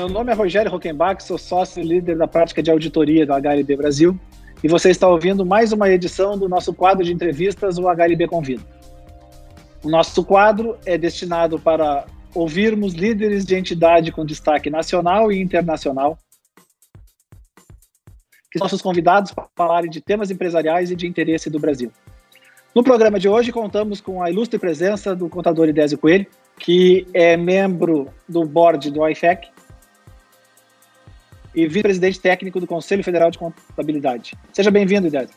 Meu nome é Rogério Rockenbach, sou sócio e líder da prática de auditoria da HLB Brasil e você está ouvindo mais uma edição do nosso quadro de entrevistas, o HLB Convida. O nosso quadro é destinado para ouvirmos líderes de entidade com destaque nacional e internacional, que são nossos convidados para falarem de temas empresariais e de interesse do Brasil. No programa de hoje, contamos com a ilustre presença do contador Idésio Coelho, que é membro do board do IFEC e vice-presidente técnico do Conselho Federal de Contabilidade. Seja bem-vindo, Idésio.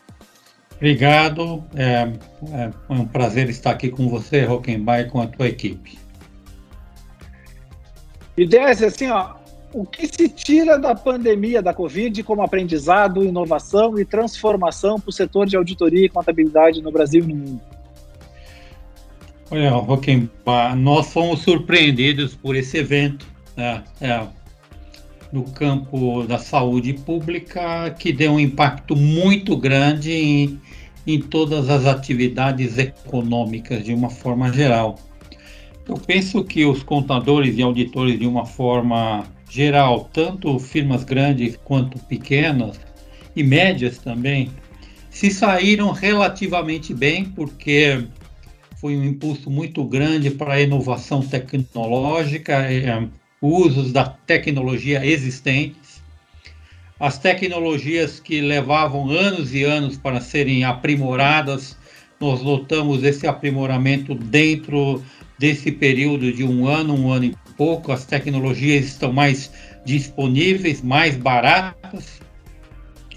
Obrigado. É, é, um prazer estar aqui com você, Rockenbach, e com a tua equipe. Idésio, assim, ó, o que se tira da pandemia da Covid como aprendizado, inovação e transformação para o setor de auditoria e contabilidade no Brasil e no mundo? Olha, Roquembar, nós fomos surpreendidos por esse evento né, é, no campo da saúde pública que deu um impacto muito grande em, em todas as atividades econômicas de uma forma geral. Eu penso que os contadores e auditores, de uma forma geral, tanto firmas grandes quanto pequenas e médias também, se saíram relativamente bem, porque foi um impulso muito grande para a inovação tecnológica, é, usos da tecnologia existentes, as tecnologias que levavam anos e anos para serem aprimoradas, nós notamos esse aprimoramento dentro desse período de um ano, um ano e pouco, as tecnologias estão mais disponíveis, mais baratas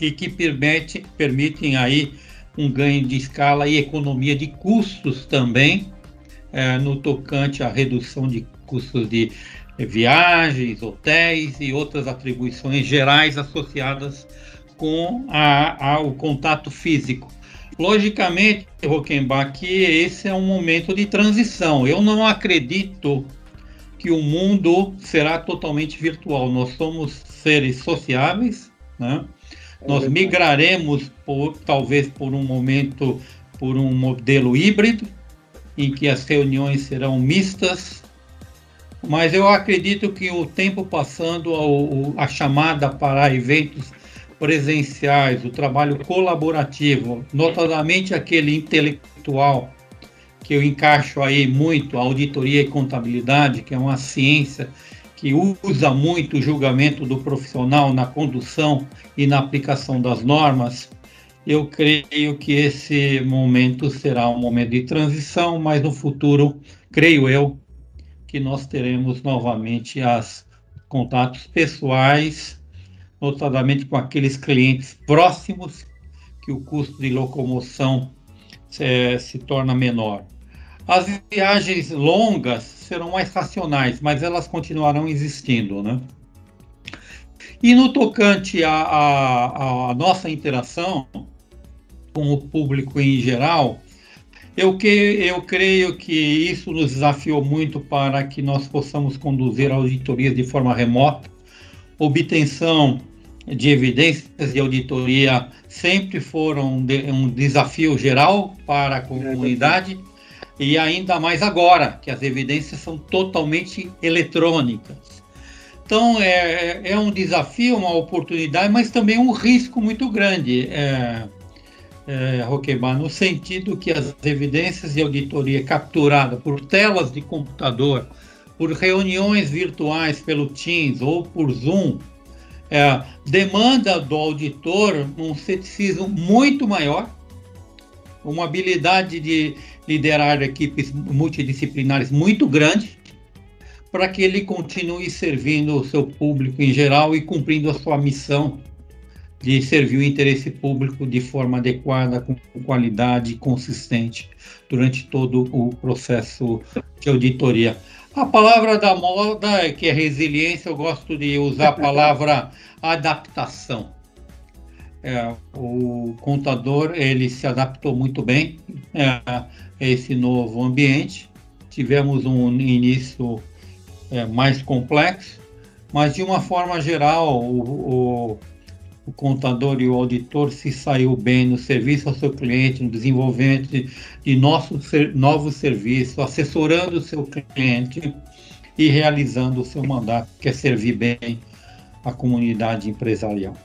e que permite, permitem aí um ganho de escala e economia de custos também, é, no tocante à redução de custos de viagens, hotéis e outras atribuições gerais associadas com a, a, o contato físico. Logicamente, Rockenbach, que esse é um momento de transição. Eu não acredito que o mundo será totalmente virtual. Nós somos seres sociáveis, né? É Nós migraremos por talvez por um momento por um modelo híbrido em que as reuniões serão mistas, mas eu acredito que o tempo passando, a, chamada para eventos presenciais, o trabalho colaborativo, notadamente aquele intelectual que eu encaixo aí muito a auditoria e contabilidade, que é uma ciência que usa muito o julgamento do profissional na condução e na aplicação das normas, eu creio que esse momento será um momento de transição, mas no futuro, creio eu, que nós teremos novamente os contatos pessoais, notadamente com aqueles clientes próximos, que o custo de locomoção é, se torna menor. As viagens longas serão mais racionais, mas elas continuarão existindo, né? E no tocante à, nossa interação com o público em geral, eu, que, eu creio que isso nos desafiou muito para que nós possamos conduzir auditorias de forma remota. Obtenção de evidências de auditoria sempre foram um desafio geral para a comunidade e ainda mais agora, que as evidências são totalmente eletrônicas. Então, é, é um desafio, uma oportunidade, mas também um risco muito grande, é, é, no sentido que as evidências de auditoria capturadas por telas de computador, por reuniões virtuais pelo Teams ou por Zoom, é, demanda do auditor um ceticismo muito maior, uma habilidade de liderar equipes multidisciplinares muito grande para que ele continue servindo o seu público em geral e cumprindo a sua missão de servir o interesse público de forma adequada, com qualidade consistente durante todo o processo de auditoria. A palavra da moda é que é resiliência, eu gosto de usar a palavra adaptação. É, o contador ele se adaptou muito bem é, a esse novo ambiente. Tivemos um início é, mais complexo, mas de uma forma geral o, o, o, contador e o auditor se saiu bem no serviço ao seu cliente, no desenvolvimento de, de nossos novos serviços, assessorando o seu cliente e realizando o seu mandato, que é servir bem a comunidade empresarial.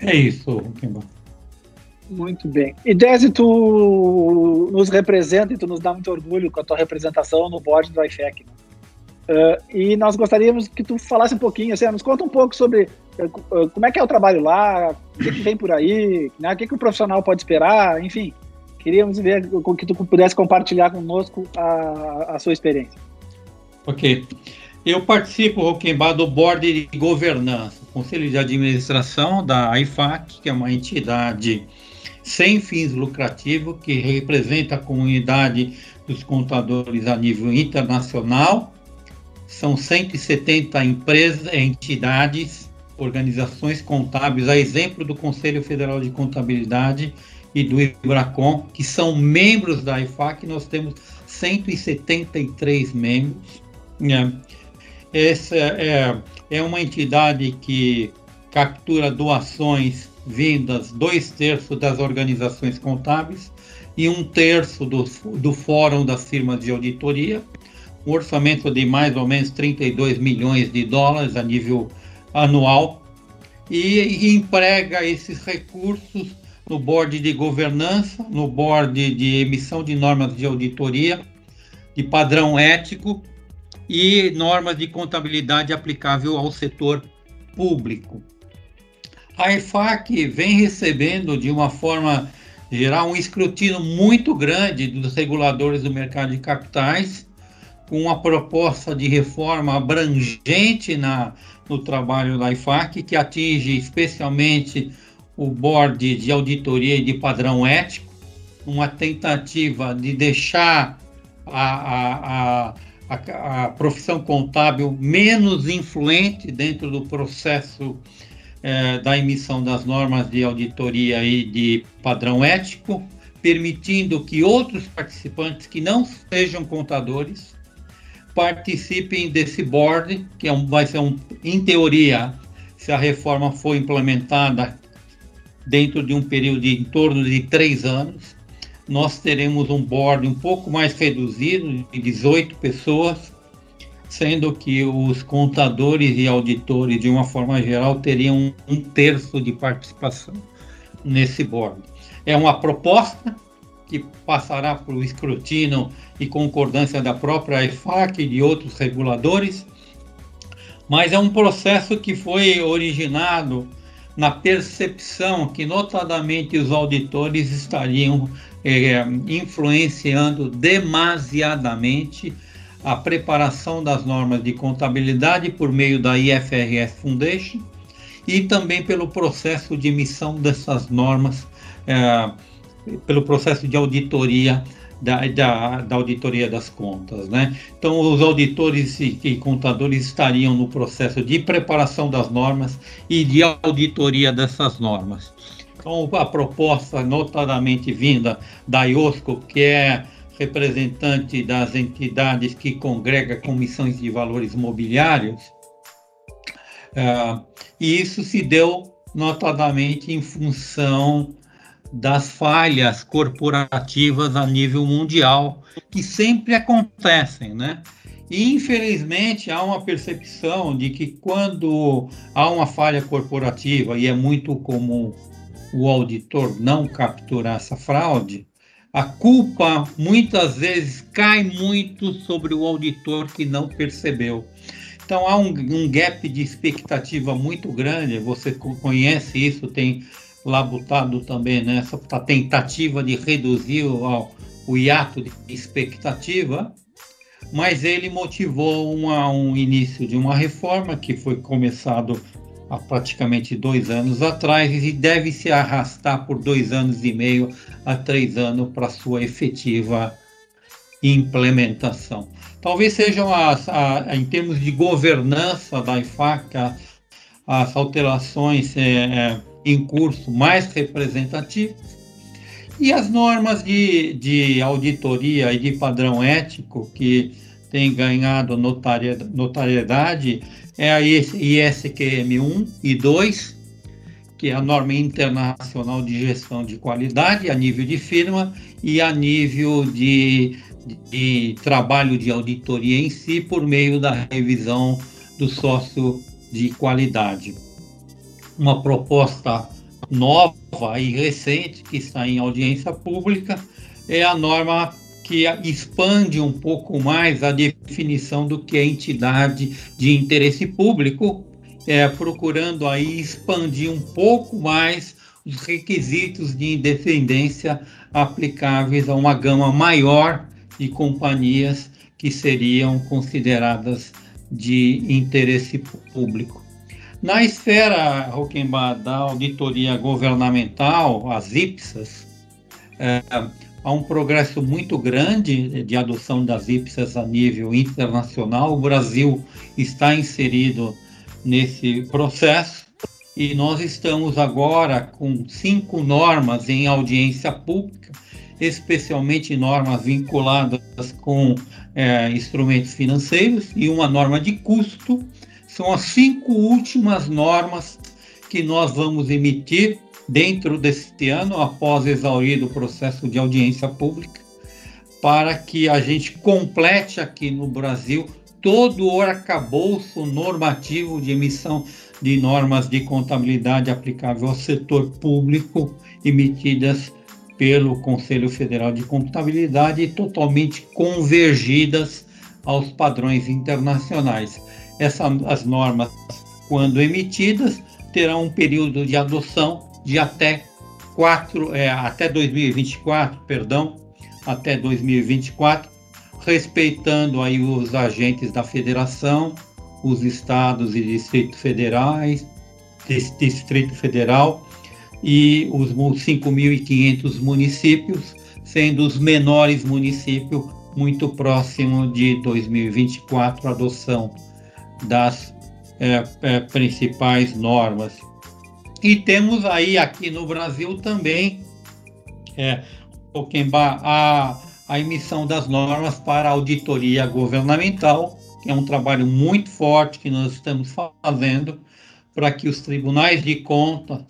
É isso, Roquembar. Muito bem. E Desi, tu nos representa e tu nos dá muito orgulho com a tua representação no board do IFEC. Né? Uh, e nós gostaríamos que tu falasse um pouquinho, assim, nos conta um pouco sobre uh, como é que é o trabalho lá, o que, que por aí, né, o que, que o profissional pode esperar, enfim. Queríamos ver com que tu pudesse compartilhar conosco a, a sua experiência. Ok. Eu participo, Roquembar, do Board de Governança, Conselho de Administração da IFAC, que é uma entidade sem fins lucrativos que representa a comunidade dos contadores a nível internacional são 170 empresas, entidades, organizações contábeis, a exemplo do Conselho Federal de Contabilidade e do IBRACON, que são membros da IFAC, nós temos 173 membros. Né? Essa é, é uma entidade que captura doações vindas dois terços das organizações contábeis e um terço do, do Fórum das Firmas de Auditoria um orçamento de mais ou menos 32 milhões de dólares a nível anual e, emprega esses recursos no board de governança, no board de emissão de normas de auditoria, de padrão ético e normas de contabilidade aplicável ao setor público. A EFAC vem recebendo de uma forma geral um escrutínio muito grande dos reguladores do mercado de capitais com uma proposta de reforma abrangente na, no trabalho da IFAC, que atinge especialmente o board de auditoria e de padrão ético, uma tentativa de deixar a, a, a, a profissão contábil menos influente dentro do processo eh, da emissão das normas de auditoria e de padrão ético, permitindo que outros participantes que não sejam contadores participem desse board, que é um, vai ser um, em teoria, se a reforma for implementada dentro de um período de em torno de três anos, nós teremos um board um pouco mais reduzido, de 18 pessoas, sendo que os contadores e auditores, de uma forma geral, teriam um terço de participação nesse board. É uma proposta, que passará por escrutínio e concordância da própria EFAC e de outros reguladores, mas é um processo que foi originado na percepção que, notadamente, os auditores estariam é, influenciando demasiadamente a preparação das normas de contabilidade por meio da IFRS Foundation e também pelo processo de emissão dessas normas. É, pelo processo de auditoria da, da, da, auditoria das contas, né? Então, os auditores e, e, contadores estariam no processo de preparação das normas e de auditoria dessas normas. Então, a proposta, notadamente vinda da IOSCO, que é representante das entidades que congrega comissões de valores mobiliários, uh, e isso se deu notadamente em função das falhas corporativas a nível mundial, que sempre acontecem, né? E, infelizmente, há uma percepção de que quando há uma falha corporativa, e é muito comum o auditor não capturar essa fraude, a culpa muitas vezes cai muito sobre o auditor que não percebeu. Então há um, um gap de expectativa muito grande, você conhece isso, tem labutado também nessa tentativa de reduzir o, o hiato de expectativa, mas ele motivou uma, um início de uma reforma que foi começado há praticamente dois anos atrás e deve se arrastar por dois anos e meio a três anos para sua efetiva implementação. Talvez sejam as, a, em termos de governança da IFAC, as, as alterações é, é, em curso mais representativos, e as normas de, de auditoria e de padrão ético que têm ganhado notariedade é a ISQM 1 e 2, que é a norma internacional de gestão de qualidade a nível de firma e a nível de de trabalho de auditoria em si por meio da revisão do sócio de qualidade. Uma proposta nova e recente que está em audiência pública é a norma que expande um pouco mais a definição do que é entidade de interesse público, é, procurando aí expandir um pouco mais os requisitos de independência aplicáveis a uma gama maior de companhias que seriam consideradas de interesse público. Na esfera, Roquembar, da auditoria governamental, as IPSAS, é, há um progresso muito grande de adoção das IPSAS a nível internacional. O Brasil está inserido nesse processo e nós estamos agora com cinco normas em audiência pública, especialmente normas vinculadas com é, instrumentos financeiros e uma norma de custo. São as cinco últimas normas que nós vamos emitir dentro deste ano, após exaurido o processo de audiência pública, para que a gente complete aqui no Brasil todo o arcabouço normativo de emissão de normas de contabilidade aplicável ao setor público emitidas pelo Conselho Federal de Contabilidade e totalmente convergidas aos padrões internacionais. Essas as normas, quando emitidas, terão um período de adoção de até 4, é, até 2024, perdão, até 2024, respeitando aí os agentes da federação, os estados e distritos federais, Distrito Federal e os 5.500 municípios, sendo os menores municípios muito próximo de 2024 a adoção das é, é, principais normas. E temos aí aqui no Brasil também é, a, a emissão das normas para auditoria governamental, que é um trabalho muito forte que nós estamos fazendo para que os tribunais de contas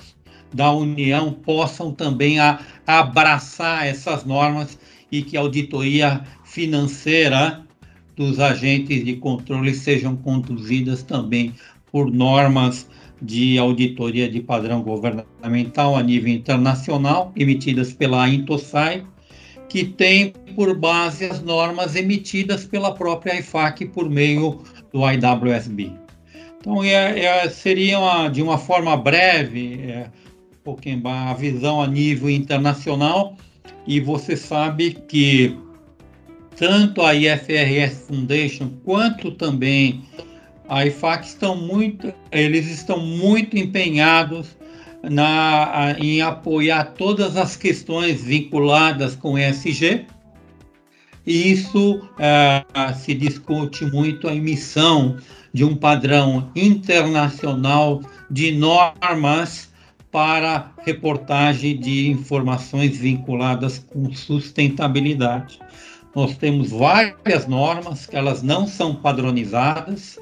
da União possam também a, abraçar essas normas e que a auditoria financeira dos agentes de controle sejam conduzidas também por normas de auditoria de padrão governamental a nível internacional, emitidas pela Intosai, que tem por base as normas emitidas pela própria IFAC por meio do IWSB. Então, é, é, seria uma, de uma forma breve, é, a visão a nível internacional, e você sabe que tanto a IFRS Foundation quanto também a IFAC estão muito, eles estão muito empenhados na, em apoiar todas as questões vinculadas com ESG. E isso é, se discute muito a emissão de um padrão internacional de normas para reportagem de informações vinculadas com sustentabilidade. Nós temos várias normas que elas não são padronizadas,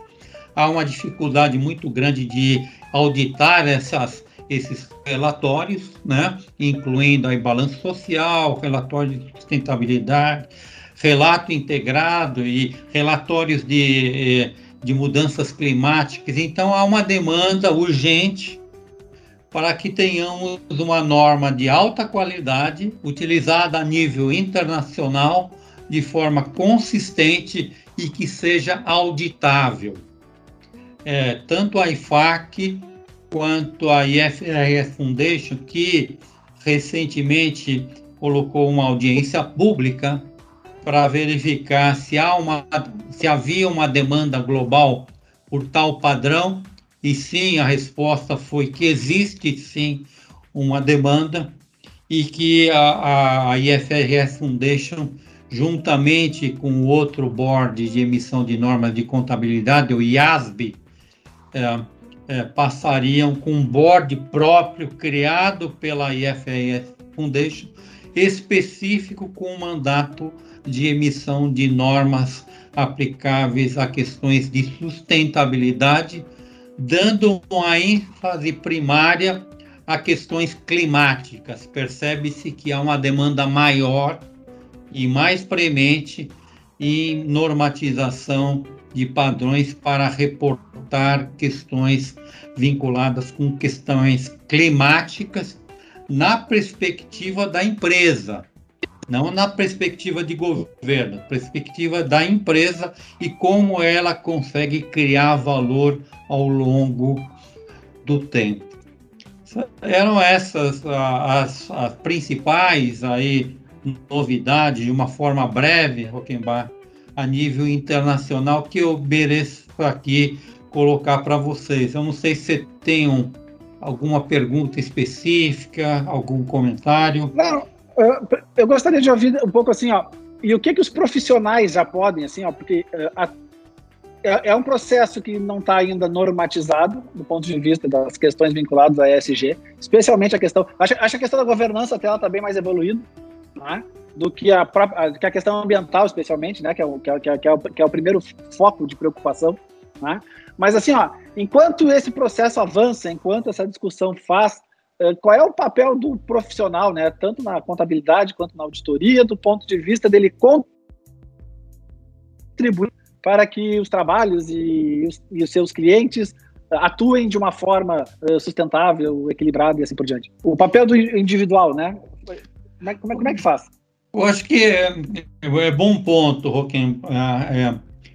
há uma dificuldade muito grande de auditar essas, esses relatórios, né? incluindo aí balanço social, relatório de sustentabilidade, relato integrado e relatórios de, eh, de mudanças climáticas. Então, há uma demanda urgente para que tenhamos uma norma de alta qualidade, utilizada a nível internacional, de forma consistente e que seja auditável. É, tanto a IFAC quanto a IFRS Foundation, que recentemente colocou uma audiência pública para verificar se, há uma, se havia uma demanda global por tal padrão, e sim, a resposta foi que existe sim uma demanda e que a, a IFRS Foundation, juntamente com o outro board de emissão de normas de contabilidade, o IASB, é, é, passariam com um board próprio criado pela IFRS Foundation, específico com o mandato de emissão de normas aplicáveis a questões de sustentabilidade, dando uma ênfase primária a questões climáticas. Percebe-se que há uma demanda maior e mais premente em normatização de padrões para reportar questões vinculadas com questões climáticas na perspectiva da empresa, não na perspectiva de governo, perspectiva da empresa e como ela consegue criar valor ao longo do tempo. Eram essas as, as principais aí novidades, de uma forma breve, Roquembar, a nível internacional que eu mereço aqui colocar para vocês. Eu não sei se você tem um, alguma pergunta específica, algum comentário. Não, eu, eu, gostaria de ouvir um pouco assim, ó, e o que que os profissionais já podem, assim, ó, porque uh, a, é, é, um processo que não está ainda normatizado do ponto de vista das questões vinculadas à ESG, especialmente a questão, acho, acho a questão da governança até ela está bem mais evoluída, né? do que a, que a questão ambiental, especialmente, né, que é, o, é, que, é, que, é o, que é o primeiro foco de preocupação. Né? Mas, assim, ó, enquanto esse processo avança, enquanto essa discussão faz, eh, qual é o papel do profissional, né, tanto na contabilidade quanto na auditoria, do ponto de vista dele contribuir para que os trabalhos e os, e os seus clientes atuem de uma forma eh, sustentável, equilibrada e assim por diante. O papel do individual, né? Como é, como é, como é que faz? Eu acho que é, é bom ponto, Roquem. É, é,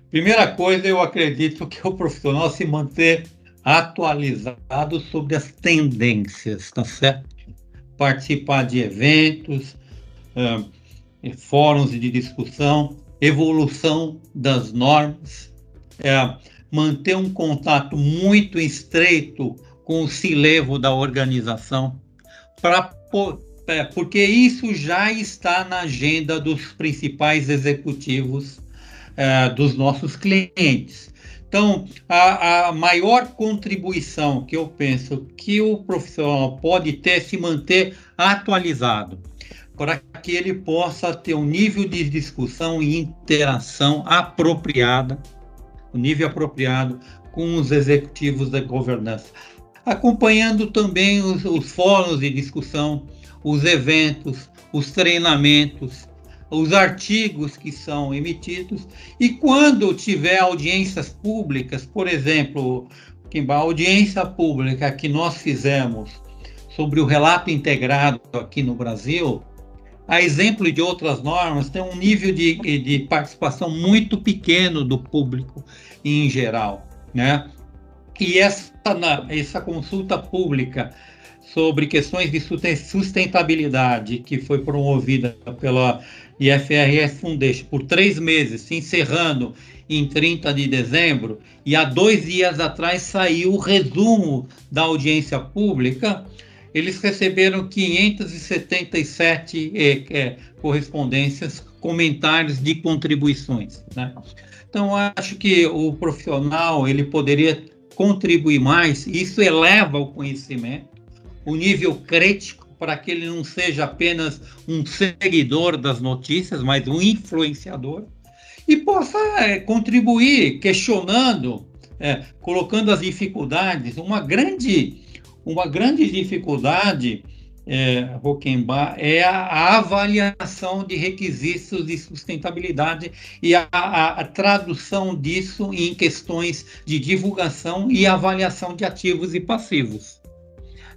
primeira coisa, eu acredito que o profissional se manter atualizado sobre as tendências, tá certo? Participar de eventos, é, fóruns de discussão, evolução das normas, é, manter um contato muito estreito com o cilevo da organização para é, porque isso já está na agenda dos principais executivos é, dos nossos clientes. Então, a, a, maior contribuição que eu penso que o profissional pode ter é se manter atualizado, para que ele possa ter um nível de discussão e interação apropriada, um nível apropriado com os executivos da governança, acompanhando também os, os fóruns de discussão os eventos, os treinamentos, os artigos que são emitidos e quando tiver audiências públicas, por exemplo, a audiência pública que nós fizemos sobre o relato integrado aqui no Brasil, a exemplo de outras normas, tem um nível de, de participação muito pequeno do público em geral, né? E essa, essa consulta pública sobre questões de sustentabilidade que foi promovida pela IFRS Foundation por três meses, se encerrando em 30 de dezembro, e há dois dias atrás saiu o resumo da audiência pública, eles receberam 577 é, é, correspondências, comentários de contribuições. Né? Então, acho que o profissional ele poderia contribuir mais, isso eleva o conhecimento, o nível crítico para que ele não seja apenas um seguidor das notícias, mas um influenciador e possa é, contribuir questionando, é, colocando as dificuldades. Uma grande, uma grande dificuldade, é, Roquembar, é a, a, avaliação de requisitos de sustentabilidade e a, a, a tradução disso em questões de divulgação e avaliação de ativos e passivos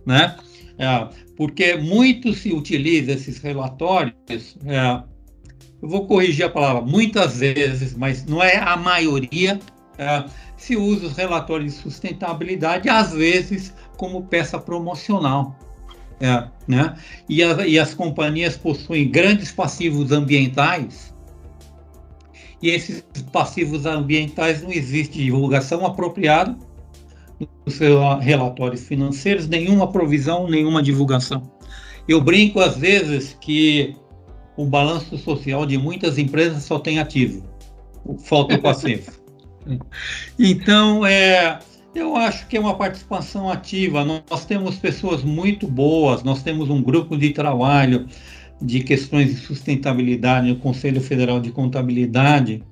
né? É, porque muito se utiliza esses relatórios, é, eu vou corrigir a palavra, muitas vezes, mas não é a maioria, é, se usa os relatórios de sustentabilidade, às vezes, como peça promocional. É, né? e, e as companhias possuem grandes passivos ambientais, e esses passivos ambientais não existe divulgação apropriada, os relatórios financeiros, nenhuma provisão, nenhuma divulgação. Eu brinco às vezes que o balanço social de muitas empresas só tem ativo, falta o passivo. então, é, eu acho que é uma participação ativa. Nós temos pessoas muito boas, nós temos um grupo de trabalho de questões de sustentabilidade no Conselho Federal de Contabilidade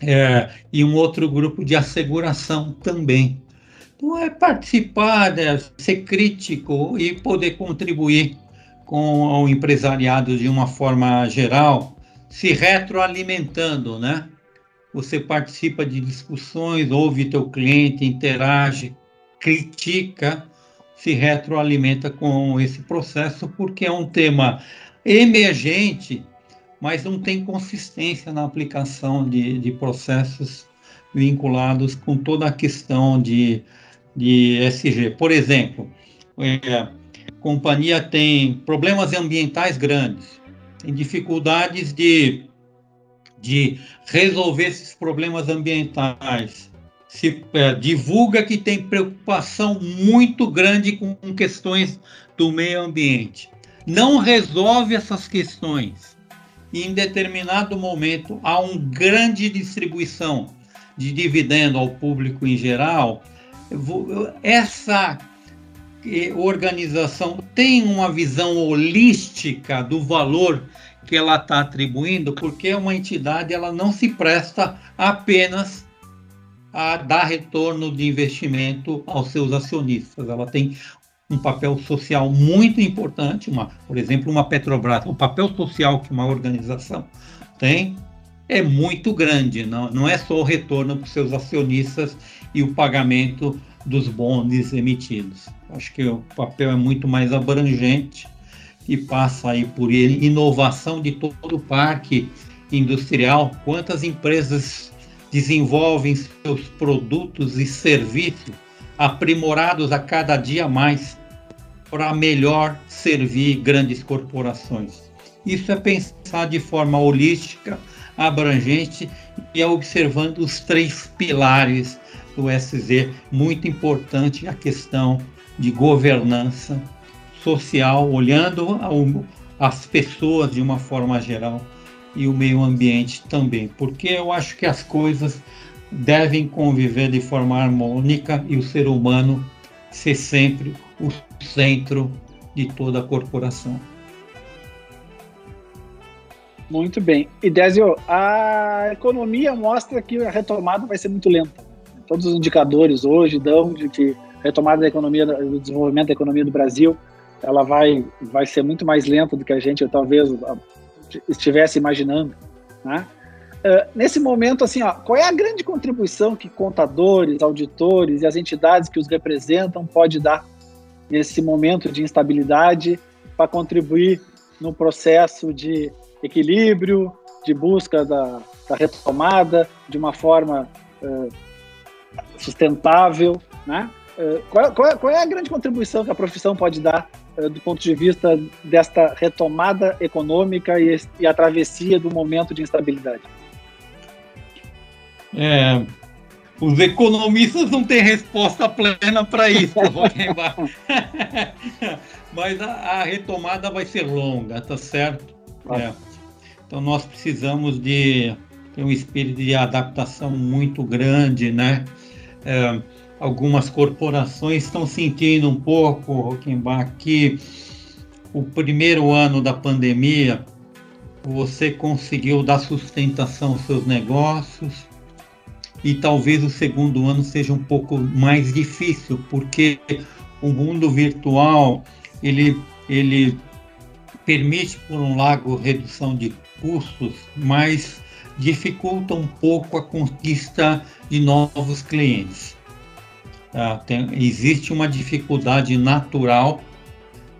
é, e um outro grupo de asseguração também. É participar, né, ser crítico e poder contribuir com o empresariado de uma forma geral, se retroalimentando, né? Você participa de discussões, ouve teu cliente, interage, critica, se retroalimenta com esse processo, porque é um tema emergente, mas não tem consistência na aplicação de, de processos vinculados com toda a questão de, de SG. Por exemplo, é, companhia tem problemas ambientais grandes, tem dificuldades de, de resolver esses problemas ambientais. Se é, divulga que tem preocupação muito grande com questões do meio ambiente. Não resolve essas questões. E em determinado momento há uma grande distribuição de dividendo ao público em geral. Essa organização tem uma visão holística do valor que ela está atribuindo, porque uma entidade ela não se presta apenas a dar retorno de investimento aos seus acionistas. Ela tem um papel social muito importante, uma, por exemplo, uma Petrobras. O papel social que uma organização tem é muito grande, não, não é só o retorno para os seus acionistas e o pagamento dos bondes emitidos. Acho que o papel é muito mais abrangente e passa aí por inovação de todo o parque industrial. Quantas empresas desenvolvem seus produtos e serviços aprimorados a cada dia mais para melhor servir grandes corporações. Isso é pensar de forma holística, abrangente e observando os três pilares do SZ, muito importante a questão de governança social, olhando as pessoas de uma forma geral e o meio ambiente também, porque eu acho que as coisas devem conviver de forma harmônica e o ser humano ser sempre o centro de toda a corporação. Muito bem. E Désio, a economia mostra que a retomada vai ser muito lenta. Todos os indicadores hoje dão de que a retomada da economia, do desenvolvimento da economia do Brasil, ela vai, vai ser muito mais lenta do que a gente talvez estivesse imaginando, né? Uh, nesse momento, assim, ó, qual é a grande contribuição que contadores, auditores e as entidades que os representam pode dar nesse momento de instabilidade para contribuir no processo de equilíbrio, de busca da, da retomada de uma forma uh, sustentável, né? Uh, qual, qual, é, qual, é, a grande contribuição que a profissão pode dar uh, do ponto de vista desta retomada econômica e, e a travessia do momento de instabilidade? É, os economistas não têm resposta plena para isso, mas a, a, retomada vai ser longa, tá certo? É. Então nós precisamos de ter um espírito de adaptação muito grande, né? É, algumas corporações estão sentindo um pouco, Rockenbach, que o primeiro ano da pandemia você conseguiu dar sustentação aos seus negócios e talvez o segundo ano seja um pouco mais difícil, porque o mundo virtual ele, ele permite, por um lado, redução de custos, mas dificulta um pouco a conquista de novos clientes. Ah, tem, existe uma dificuldade natural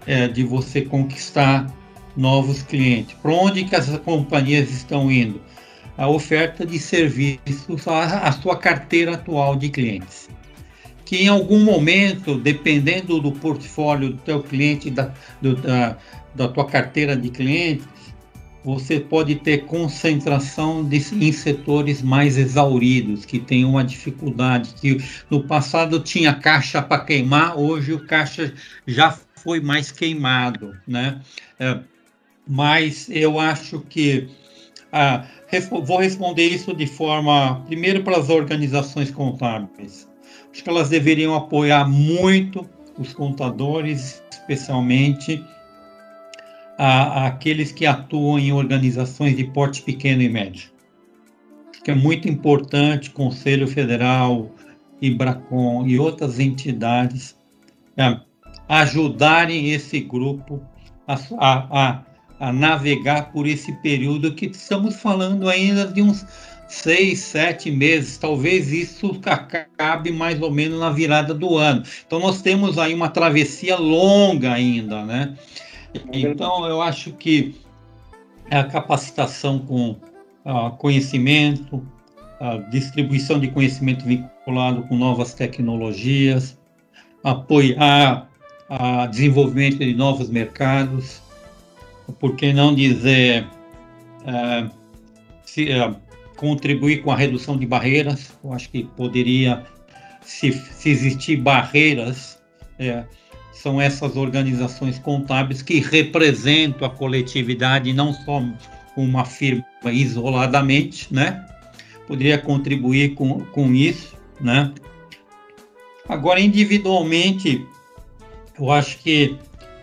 é, de você conquistar novos clientes. Para onde que as companhias estão indo? A oferta de serviços à, à sua carteira atual de clientes. Que em algum momento, dependendo do portfólio do teu cliente, da, do, da, da tua carteira de clientes, você pode ter concentração de, em setores mais exauridos, que tem uma dificuldade, que no passado tinha caixa para queimar, hoje o caixa já foi mais queimado, né? É, mas eu acho que ah, vou responder isso de forma primeiro para as organizações contábeis. Acho que elas deveriam apoiar muito os contadores, especialmente a, aqueles que atuam em organizações de porte pequeno e médio. Acho que é muito importante Conselho Federal, Ibracon e outras entidades é, ajudarem esse grupo a a, a, navegar por esse período que estamos falando ainda de uns seis, sete meses. Talvez isso acabe mais ou menos na virada do ano. Então nós temos aí uma travessia longa ainda, né? Então eu acho que a capacitação com uh, conhecimento, a distribuição de conhecimento vinculado com novas tecnologias, apoiar o desenvolvimento de novos mercados, por que não dizer uh, se, uh, contribuir com a redução de barreiras. Eu acho que poderia, se, se existir barreiras, é, são essas organizações contábeis que representam a coletividade, não só uma firma isoladamente, né? Poderia contribuir com, com isso, né? Agora, individualmente, eu acho que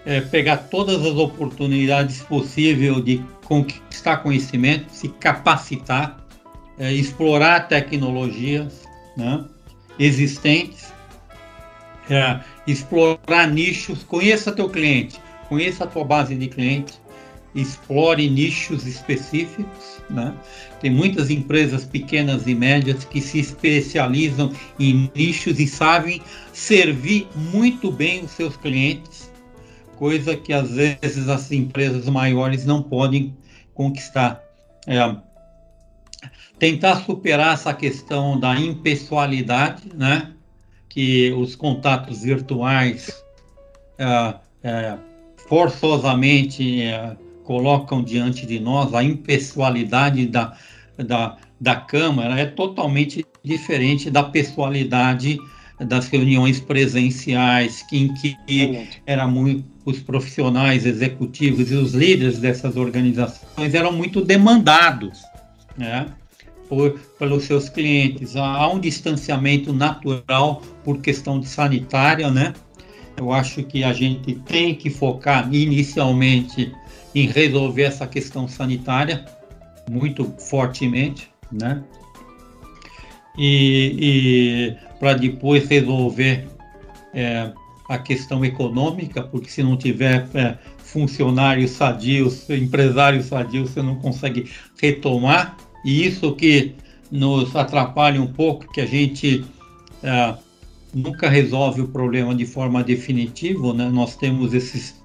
é, pegar todas as oportunidades possíveis de conquistar conhecimento, se capacitar, é, explorar tecnologias né, existentes, é, explorar nichos, conheça teu cliente, conheça a tua base de clientes, explore nichos específicos. Né? Tem muitas empresas pequenas e médias que se especializam em nichos e sabem servir muito bem os seus clientes, coisa que às vezes as empresas maiores não podem conquistar. É, tentar superar essa questão da impessoalidade, né? Que os contatos virtuais é, é, forçosamente é, colocam diante de nós, a impessoalidade da, da, da Câmara é totalmente diferente da pessoalidade das reuniões presenciais, em que era muito, os profissionais executivos e os líderes dessas organizações eram muito demandados. Né? Por, pelos seus clientes. Há um distanciamento natural por questão de sanitária, né? Eu acho que a gente tem que focar inicialmente em resolver essa questão sanitária muito fortemente, né? E, e para depois resolver é, a questão econômica, porque se não tiver é, funcionários sadios, empresários sadios, você não consegue retomar e isso que nos atrapalha um pouco, que a gente é, nunca resolve o problema de forma definitiva, né? Nós temos esses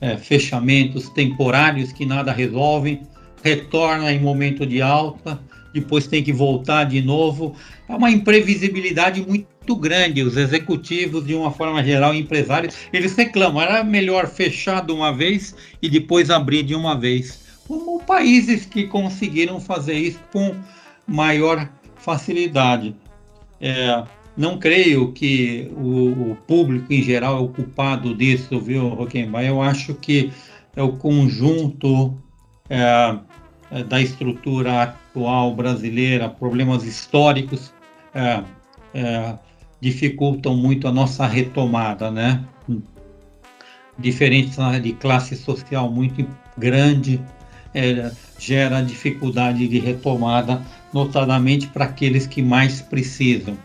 é, fechamentos temporários que nada resolvem, retorna em momento de alta, depois tem que voltar de novo. É uma imprevisibilidade muito grande. Os executivos, de uma forma geral, empresários, eles reclamam. Era melhor fechar de uma vez e depois abrir de uma vez como países que conseguiram fazer isso com maior facilidade. É, não creio que o, o, público em geral é o culpado disso, viu, Roquemba? Eu acho que é o conjunto é, é, da estrutura atual brasileira, problemas históricos, é, é, dificultam muito a nossa retomada, né? Diferença de classe social muito grande, é, gera dificuldade de retomada, notadamente para aqueles que mais precisam.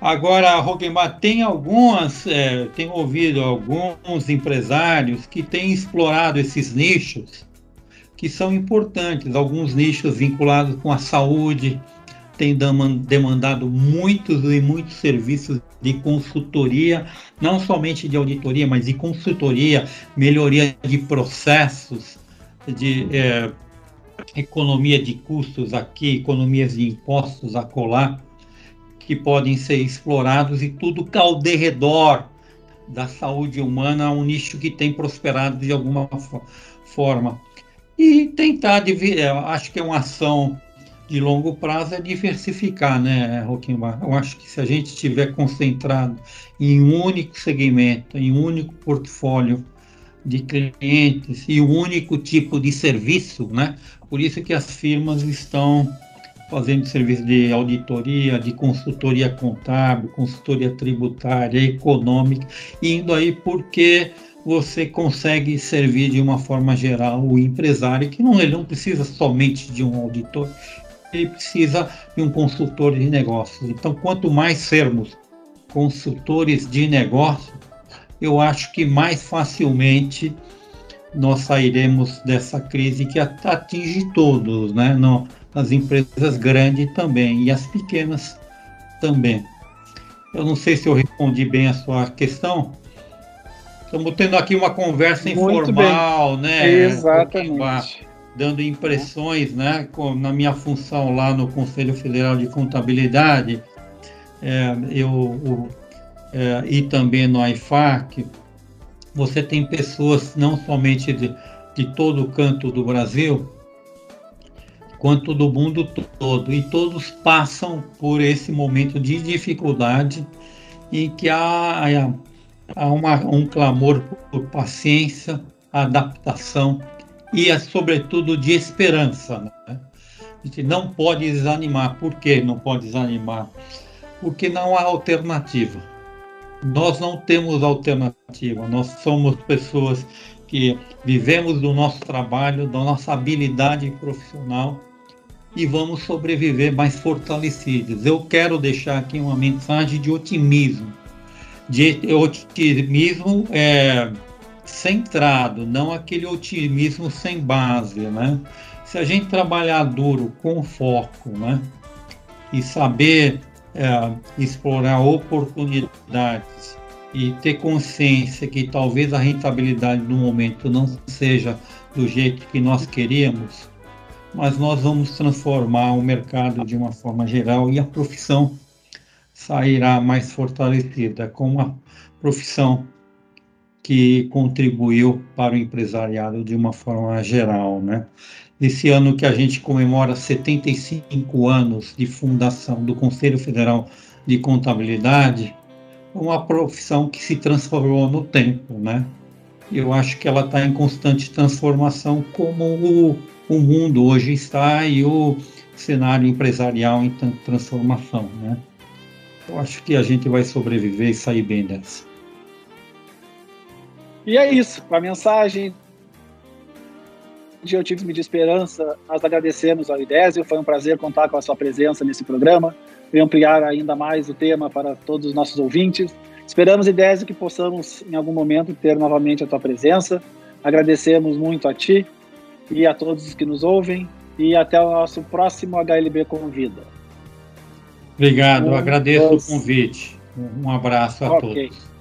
Agora, Rogemar, tem algumas, é, tem ouvido alguns empresários que têm explorado esses nichos que são importantes, alguns nichos vinculados com a saúde, têm demandado muitos e muitos serviços de consultoria, não somente de auditoria, mas de consultoria, melhoria de processos, de é, economia de custos aqui, economias de impostos acolá, que podem ser explorados e tudo ao derredor da saúde humana, um nicho que tem prosperado de alguma forma. E tentar, é, acho que é uma ação de longo prazo, é diversificar, né, Roquimbar? Eu acho que se a gente estiver concentrado em um único segmento, em um único portfólio, de clientes e o único tipo de serviço, né? Por isso que as firmas estão fazendo serviço de auditoria, de consultoria contábil, consultoria tributária, econômica, indo aí porque você consegue servir de uma forma geral o empresário, que não, ele não precisa somente de um auditor, ele precisa de um consultor de negócios. Então, quanto mais sermos consultores de negócios, eu acho que mais facilmente nós sairemos dessa crise que atinge todos, né? Não, as empresas grandes também e as pequenas também. Eu não sei se eu respondi bem a sua questão. Estamos tendo aqui uma conversa Muito informal, bem. né? Exatamente. Dando impressões, né? Na minha função lá no Conselho Federal de Contabilidade, é, eu, o, é, e também no IFAC, você tem pessoas não somente de, de todo canto do Brasil, quanto do mundo todo, e todos passam por esse momento de dificuldade em que há, há uma, um clamor por paciência, adaptação e, sobretudo, de esperança. Né? A gente não pode desanimar. Por que não pode desanimar? Porque não há alternativa nós não temos alternativa. Nós somos pessoas que vivemos do nosso trabalho, da nossa habilidade profissional e vamos sobreviver mais fortalecidos. Eu quero deixar aqui uma mensagem de otimismo, de otimismo é, centrado, não aquele otimismo sem base, né? Se a gente trabalhar duro com foco, né? E saber é, explorar oportunidades e ter consciência que talvez a rentabilidade no momento não seja do jeito que nós queríamos, mas nós vamos transformar o mercado de uma forma geral e a profissão sairá mais fortalecida. Com uma profissão que contribuiu para o empresariado de uma forma geral, né? Esse ano que a gente comemora 75 anos de fundação do Conselho Federal de Contabilidade, uma profissão que se transformou no tempo, né? Eu acho que ela está em constante transformação, como o, o mundo hoje está e o cenário empresarial em transformação, né? Eu acho que a gente vai sobreviver e sair bem dessa. E é isso, com a mensagem de otimismo e de esperança, nós agradecemos ao Idésio, foi um prazer contar com a sua presença nesse programa e ampliar ainda mais o tema para todos os nossos ouvintes. Esperamos, Idésio, que possamos em algum momento ter novamente a tua presença. Agradecemos muito a ti e a todos que nos ouvem e até o nosso próximo HLB Convida. Obrigado, um, agradeço dois... o convite. Um abraço a okay. todos.